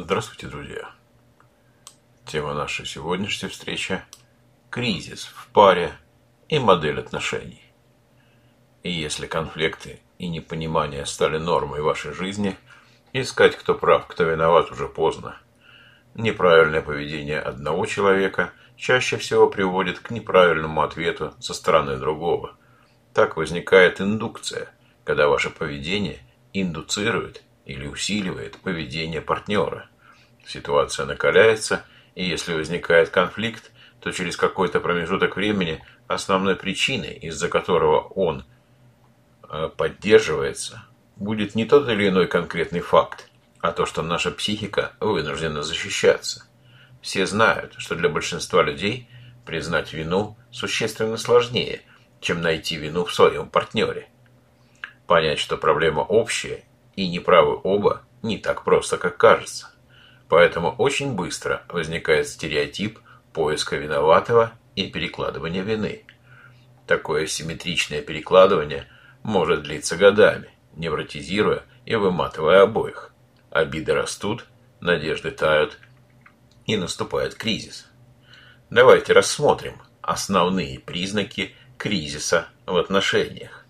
Здравствуйте, друзья! Тема нашей сегодняшней встречи – кризис в паре и модель отношений. И если конфликты и непонимание стали нормой вашей жизни, искать, кто прав, кто виноват, уже поздно. Неправильное поведение одного человека чаще всего приводит к неправильному ответу со стороны другого. Так возникает индукция, когда ваше поведение индуцирует или усиливает поведение партнера. Ситуация накаляется, и если возникает конфликт, то через какой-то промежуток времени основной причиной, из-за которого он э, поддерживается, будет не тот или иной конкретный факт, а то, что наша психика вынуждена защищаться. Все знают, что для большинства людей признать вину существенно сложнее, чем найти вину в своем партнере. Понять, что проблема общая и неправы оба не так просто, как кажется. Поэтому очень быстро возникает стереотип поиска виноватого и перекладывания вины. Такое симметричное перекладывание может длиться годами, невротизируя и выматывая обоих. Обиды растут, надежды тают, и наступает кризис. Давайте рассмотрим основные признаки кризиса в отношениях.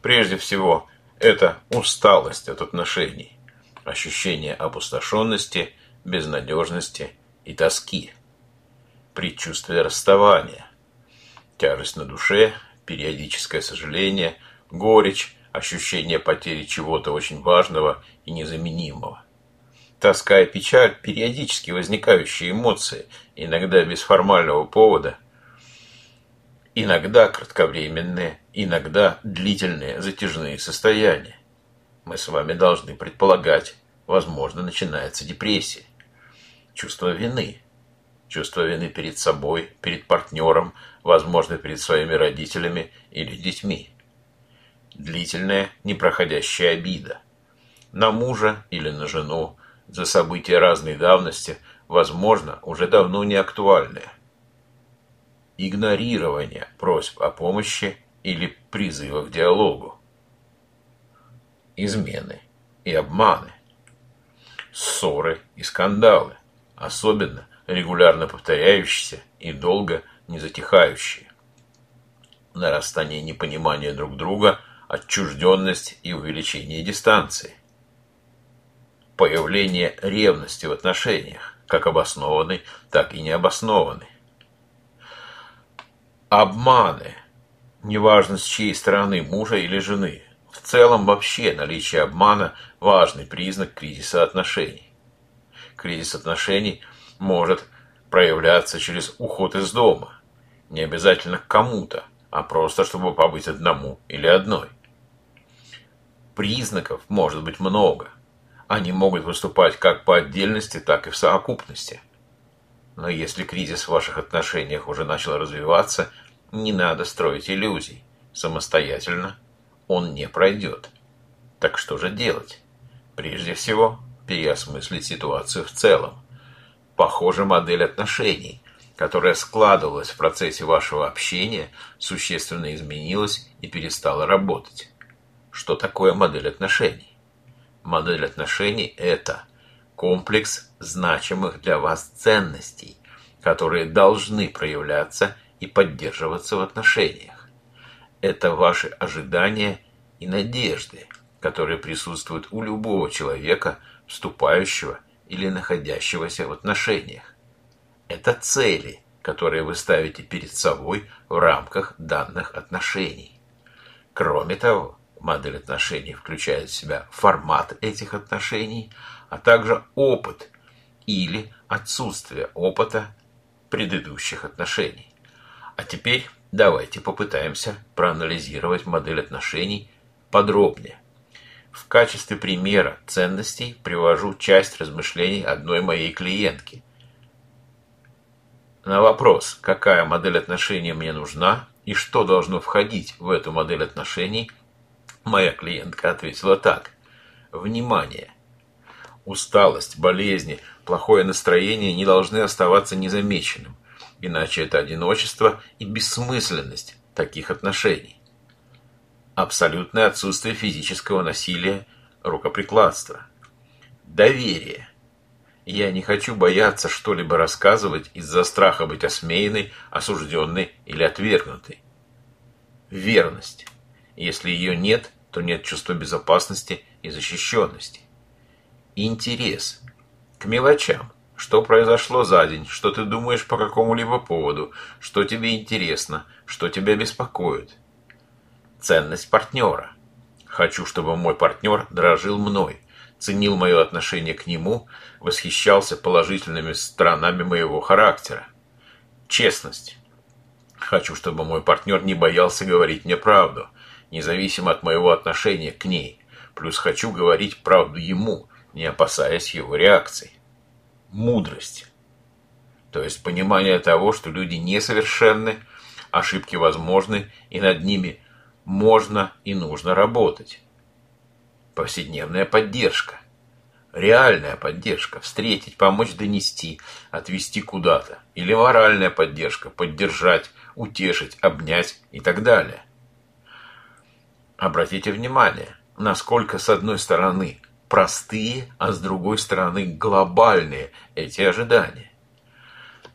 Прежде всего, это усталость от отношений, ощущение опустошенности, безнадежности и тоски, предчувствие расставания, тяжесть на душе, периодическое сожаление, горечь, ощущение потери чего-то очень важного и незаменимого. Тоска и печаль – периодически возникающие эмоции, иногда без формального повода, иногда кратковременные, иногда длительные затяжные состояния. Мы с вами должны предполагать, возможно, начинается депрессия. Чувство вины. Чувство вины перед собой, перед партнером, возможно, перед своими родителями или детьми. Длительная, непроходящая обида. На мужа или на жену, за события разной давности, возможно, уже давно не актуальные игнорирование просьб о помощи или призыва к диалогу, измены и обманы, ссоры и скандалы, особенно регулярно повторяющиеся и долго не затихающие, нарастание непонимания друг друга, отчужденность и увеличение дистанции, появление ревности в отношениях, как обоснованной, так и необоснованной, Обманы. Неважно с чьей стороны, мужа или жены. В целом вообще наличие обмана – важный признак кризиса отношений. Кризис отношений может проявляться через уход из дома. Не обязательно к кому-то, а просто чтобы побыть одному или одной. Признаков может быть много. Они могут выступать как по отдельности, так и в совокупности. Но если кризис в ваших отношениях уже начал развиваться – не надо строить иллюзий. Самостоятельно он не пройдет. Так что же делать? Прежде всего, переосмыслить ситуацию в целом. Похоже, модель отношений, которая складывалась в процессе вашего общения, существенно изменилась и перестала работать. Что такое модель отношений? Модель отношений – это комплекс значимых для вас ценностей, которые должны проявляться и поддерживаться в отношениях. Это ваши ожидания и надежды, которые присутствуют у любого человека, вступающего или находящегося в отношениях. Это цели, которые вы ставите перед собой в рамках данных отношений. Кроме того, модель отношений включает в себя формат этих отношений, а также опыт или отсутствие опыта предыдущих отношений. А теперь давайте попытаемся проанализировать модель отношений подробнее. В качестве примера ценностей привожу часть размышлений одной моей клиентки. На вопрос, какая модель отношений мне нужна и что должно входить в эту модель отношений, моя клиентка ответила так. Внимание! Усталость, болезни, плохое настроение не должны оставаться незамеченным иначе это одиночество и бессмысленность таких отношений. Абсолютное отсутствие физического насилия, рукоприкладства. Доверие. Я не хочу бояться что-либо рассказывать из-за страха быть осмеянной, осужденной или отвергнутой. Верность. Если ее нет, то нет чувства безопасности и защищенности. Интерес. К мелочам. Что произошло за день, что ты думаешь по какому-либо поводу, что тебе интересно, что тебя беспокоит. Ценность партнера. Хочу, чтобы мой партнер дорожил мной, ценил мое отношение к нему, восхищался положительными сторонами моего характера. Честность. Хочу, чтобы мой партнер не боялся говорить мне правду, независимо от моего отношения к ней. Плюс хочу говорить правду ему, не опасаясь его реакций. Мудрость. То есть понимание того, что люди несовершенны, ошибки возможны, и над ними можно и нужно работать. Повседневная поддержка. Реальная поддержка. Встретить, помочь донести, отвести куда-то. Или моральная поддержка. Поддержать, утешить, обнять и так далее. Обратите внимание, насколько с одной стороны простые, а с другой стороны глобальные эти ожидания.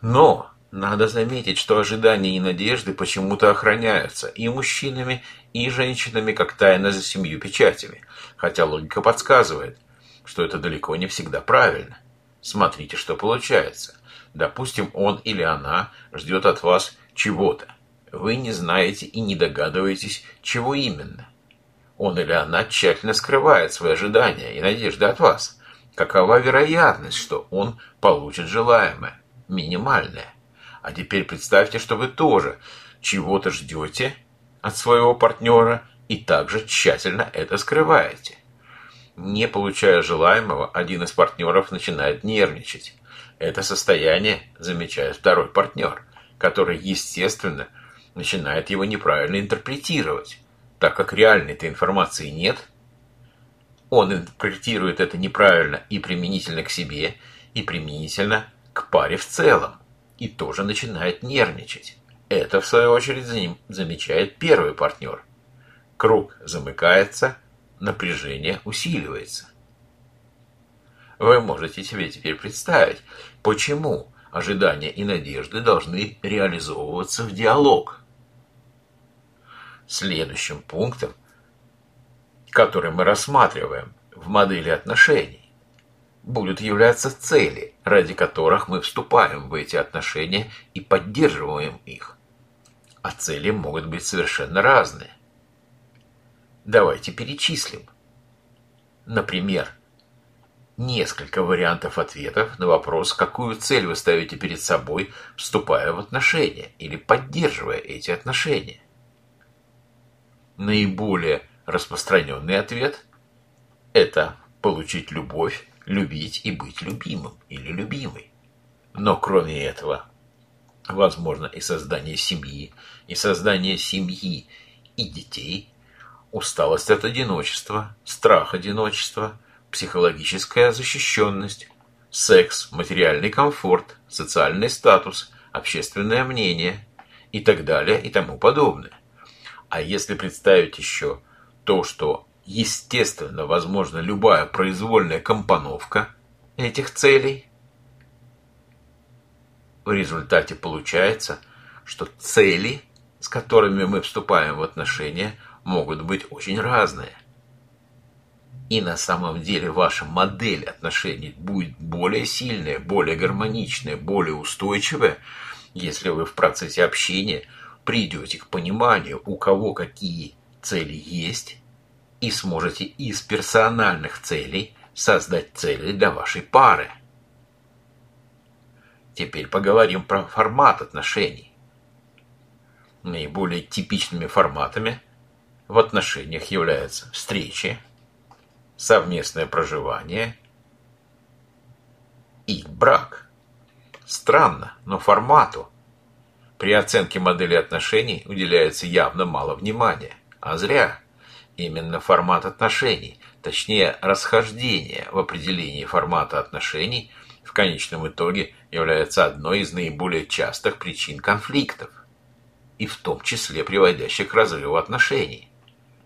Но надо заметить, что ожидания и надежды почему-то охраняются и мужчинами, и женщинами, как тайна за семью печатями, хотя логика подсказывает, что это далеко не всегда правильно. Смотрите, что получается. Допустим, он или она ждет от вас чего-то. Вы не знаете и не догадываетесь, чего именно. Он или она тщательно скрывает свои ожидания и надежды от вас. Какова вероятность, что он получит желаемое? Минимальная. А теперь представьте, что вы тоже чего-то ждете от своего партнера и также тщательно это скрываете. Не получая желаемого, один из партнеров начинает нервничать. Это состояние замечает второй партнер, который, естественно, начинает его неправильно интерпретировать, так как реальной-то информации нет. Он интерпретирует это неправильно и применительно к себе, и применительно к паре в целом и тоже начинает нервничать. Это, в свою очередь, за ним замечает первый партнер. Круг замыкается, напряжение усиливается. Вы можете себе теперь представить, почему ожидания и надежды должны реализовываться в диалог. Следующим пунктом, который мы рассматриваем в модели отношений, будут являться цели, ради которых мы вступаем в эти отношения и поддерживаем их. А цели могут быть совершенно разные. Давайте перечислим. Например, несколько вариантов ответов на вопрос, какую цель вы ставите перед собой, вступая в отношения или поддерживая эти отношения. Наиболее распространенный ответ – это получить любовь любить и быть любимым или любимой. Но кроме этого, возможно и создание семьи, и создание семьи и детей, усталость от одиночества, страх одиночества, психологическая защищенность, секс, материальный комфорт, социальный статус, общественное мнение и так далее и тому подобное. А если представить еще то, что естественно, возможно любая произвольная компоновка этих целей. В результате получается, что цели, с которыми мы вступаем в отношения, могут быть очень разные. И на самом деле ваша модель отношений будет более сильная, более гармоничная, более устойчивая, если вы в процессе общения придете к пониманию, у кого какие цели есть, и сможете из персональных целей создать цели для вашей пары. Теперь поговорим про формат отношений. Наиболее типичными форматами в отношениях являются встречи, совместное проживание и брак. Странно, но формату при оценке модели отношений уделяется явно мало внимания, а зря – Именно формат отношений, точнее расхождение в определении формата отношений в конечном итоге является одной из наиболее частых причин конфликтов, и в том числе приводящих к разрыву отношений.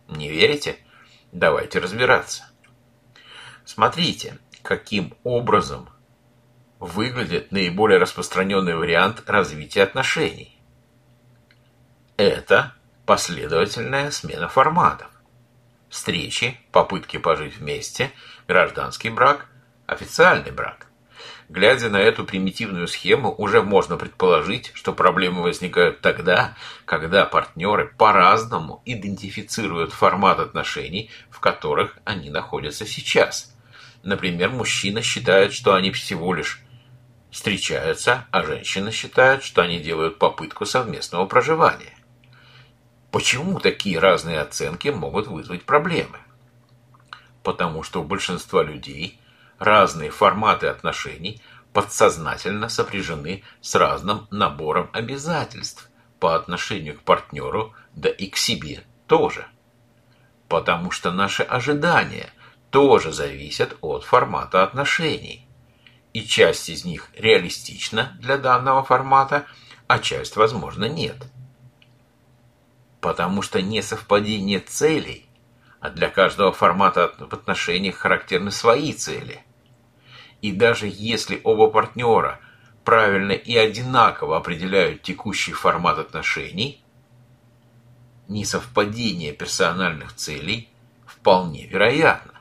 Не верите? Давайте разбираться. Смотрите, каким образом выглядит наиболее распространенный вариант развития отношений? Это последовательная смена форматов. Встречи, попытки пожить вместе, гражданский брак, официальный брак. Глядя на эту примитивную схему, уже можно предположить, что проблемы возникают тогда, когда партнеры по-разному идентифицируют формат отношений, в которых они находятся сейчас. Например, мужчина считает, что они всего лишь встречаются, а женщина считает, что они делают попытку совместного проживания. Почему такие разные оценки могут вызвать проблемы? Потому что у большинства людей разные форматы отношений подсознательно сопряжены с разным набором обязательств по отношению к партнеру, да и к себе тоже. Потому что наши ожидания тоже зависят от формата отношений. И часть из них реалистична для данного формата, а часть, возможно, нет потому что несовпадение целей, а для каждого формата в отношениях характерны свои цели. И даже если оба партнера правильно и одинаково определяют текущий формат отношений, несовпадение персональных целей вполне вероятно.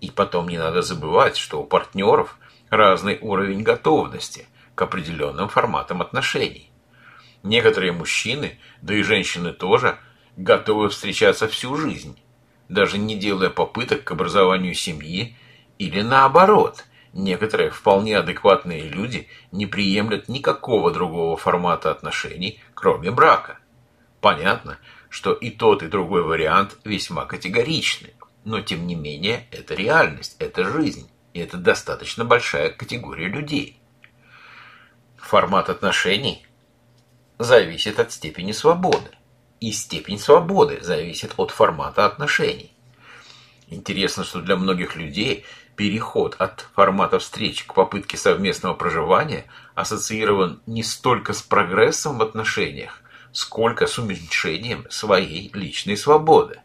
И потом не надо забывать, что у партнеров разный уровень готовности к определенным форматам отношений. Некоторые мужчины, да и женщины тоже, готовы встречаться всю жизнь, даже не делая попыток к образованию семьи, или наоборот, некоторые вполне адекватные люди не приемлят никакого другого формата отношений, кроме брака. Понятно, что и тот, и другой вариант весьма категоричны, но тем не менее это реальность, это жизнь, и это достаточно большая категория людей. Формат отношений – зависит от степени свободы. И степень свободы зависит от формата отношений. Интересно, что для многих людей переход от формата встреч к попытке совместного проживания ассоциирован не столько с прогрессом в отношениях, сколько с уменьшением своей личной свободы.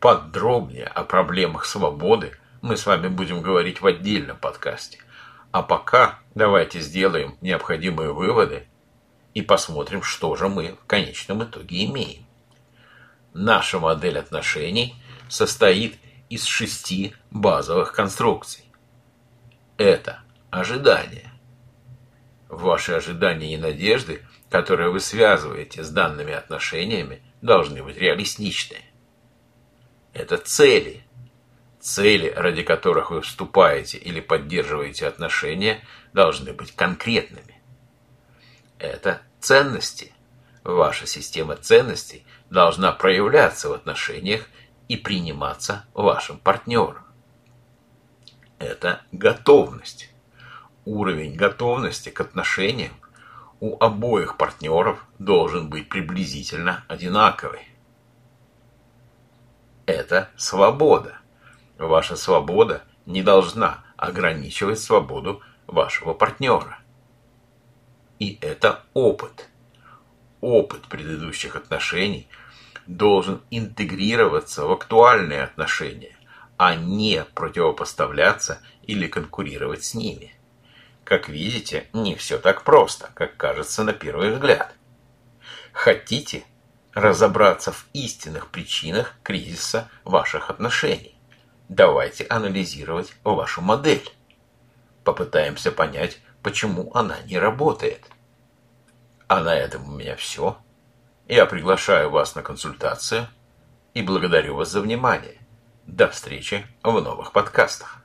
Подробнее о проблемах свободы мы с вами будем говорить в отдельном подкасте. А пока давайте сделаем необходимые выводы и посмотрим, что же мы в конечном итоге имеем. Наша модель отношений состоит из шести базовых конструкций. Это ожидания. Ваши ожидания и надежды, которые вы связываете с данными отношениями, должны быть реалистичны. Это цели – Цели, ради которых вы вступаете или поддерживаете отношения, должны быть конкретными. Это ценности. Ваша система ценностей должна проявляться в отношениях и приниматься вашим партнером. Это готовность. Уровень готовности к отношениям у обоих партнеров должен быть приблизительно одинаковый. Это свобода. Ваша свобода не должна ограничивать свободу вашего партнера. И это опыт. Опыт предыдущих отношений должен интегрироваться в актуальные отношения, а не противопоставляться или конкурировать с ними. Как видите, не все так просто, как кажется на первый взгляд. Хотите разобраться в истинных причинах кризиса ваших отношений? Давайте анализировать вашу модель. Попытаемся понять, почему она не работает. А на этом у меня все. Я приглашаю вас на консультацию и благодарю вас за внимание. До встречи в новых подкастах.